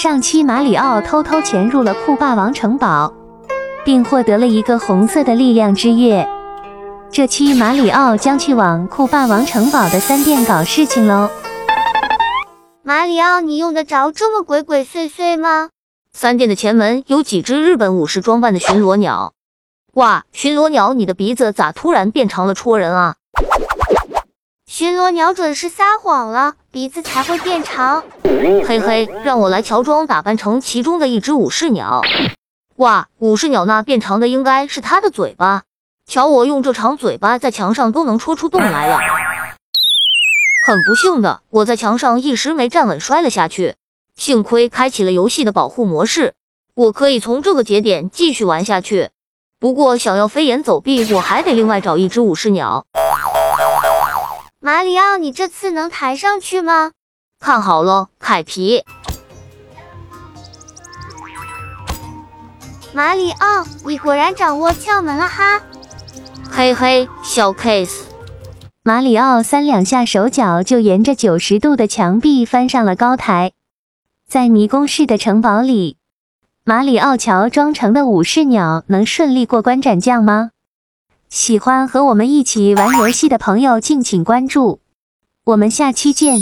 上期马里奥偷偷潜入了酷霸王城堡，并获得了一个红色的力量之月。这期马里奥将去往酷霸王城堡的三店搞事情喽。马里奥，你用得着这么鬼鬼祟祟吗？三店的前门有几只日本武士装扮的巡逻鸟。哇，巡逻鸟，你的鼻子咋突然变成了戳人啊？巡逻鸟准是撒谎了，鼻子才会变长。嘿嘿，让我来乔装打扮成其中的一只武士鸟。哇，武士鸟那变长的应该是它的嘴巴。瞧我用这长嘴巴在墙上都能戳出洞来了。很不幸的，我在墙上一时没站稳，摔了下去。幸亏开启了游戏的保护模式，我可以从这个节点继续玩下去。不过想要飞檐走壁，我还得另外找一只武士鸟。马里奥，你这次能抬上去吗？看好了，凯皮。马里奥，你果然掌握窍门了哈！嘿嘿，小 case。马里奥三两下手脚就沿着九十度的墙壁翻上了高台，在迷宫式的城堡里。马里奥乔装成的武士鸟能顺利过关斩将吗？喜欢和我们一起玩游戏的朋友，敬请关注，我们下期见。